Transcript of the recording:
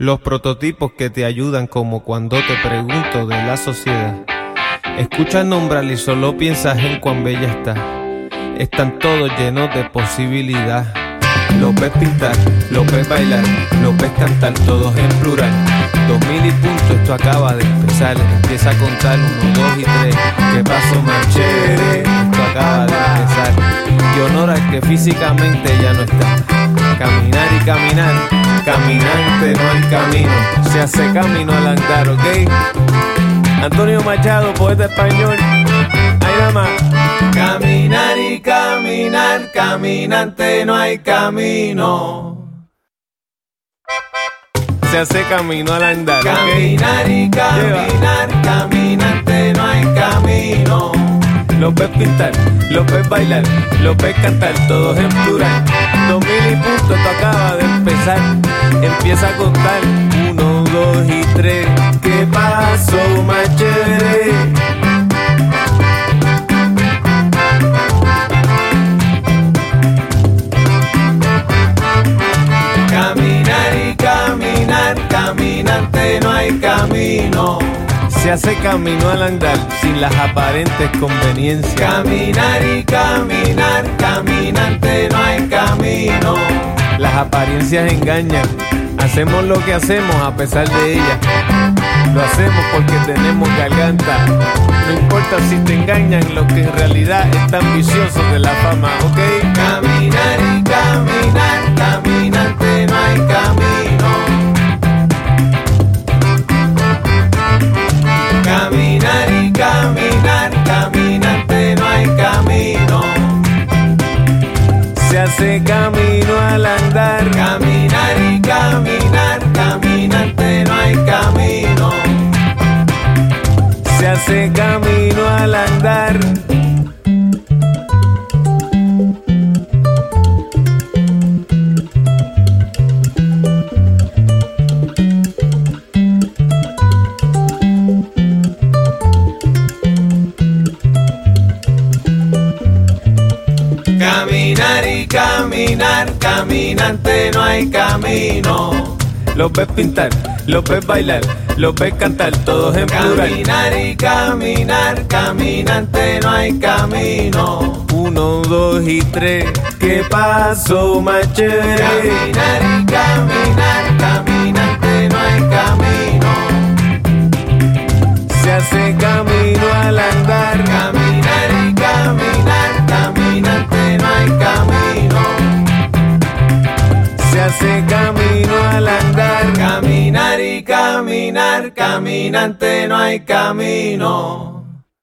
Los prototipos que te ayudan como cuando te pregunto de la sociedad. Escuchas nombrar y solo piensas en cuán bella está. Están todos llenos de posibilidad. Lo ves pintar, lo ves bailar, lo ves cantar, todos en plural. Dos mil y punto, esto acaba de empezar. Empieza a contar uno, dos y tres. ¿Qué pasó, más chévere? Esto acaba de empezar. Y honor al que físicamente ya no está. Caminar y caminar, no hay camino. Se hace camino al andar, ¿ok? Antonio Machado, poeta español. Ahí nada más. Caminar y caminar, caminante no hay camino. Se hace camino al andar. Caminar y caminar, caminante no hay camino. Lo ves pintar, lo ves bailar, lo ves cantar, todos en plural. Dos mil y punto, esto acaba de. Empieza a contar. Uno, dos y tres. ¿Qué pasó, más chévere? Caminar y caminar, caminante no hay camino. Se hace camino al andar sin las aparentes conveniencias. Caminar y caminar, caminante no hay camino. Apariencias engañan. Hacemos lo que hacemos a pesar de ellas. Lo hacemos porque tenemos garganta. No importa si te engañan, los que en realidad están viciosos de la fama, ¿ok? Caminar y caminar, Camino al andar. Caminar y caminar, caminante no hay camino. Se hace camino Caminar y caminar, caminante no hay camino. Los ves pintar, los ves bailar, los ves cantar, todos en plural. Caminar y caminar, caminante no hay camino. Uno, dos y tres, ¿qué pasó, más chévere? Caminar y caminar, caminante no hay camino. Se hace camino caminar, caminante no hay camino.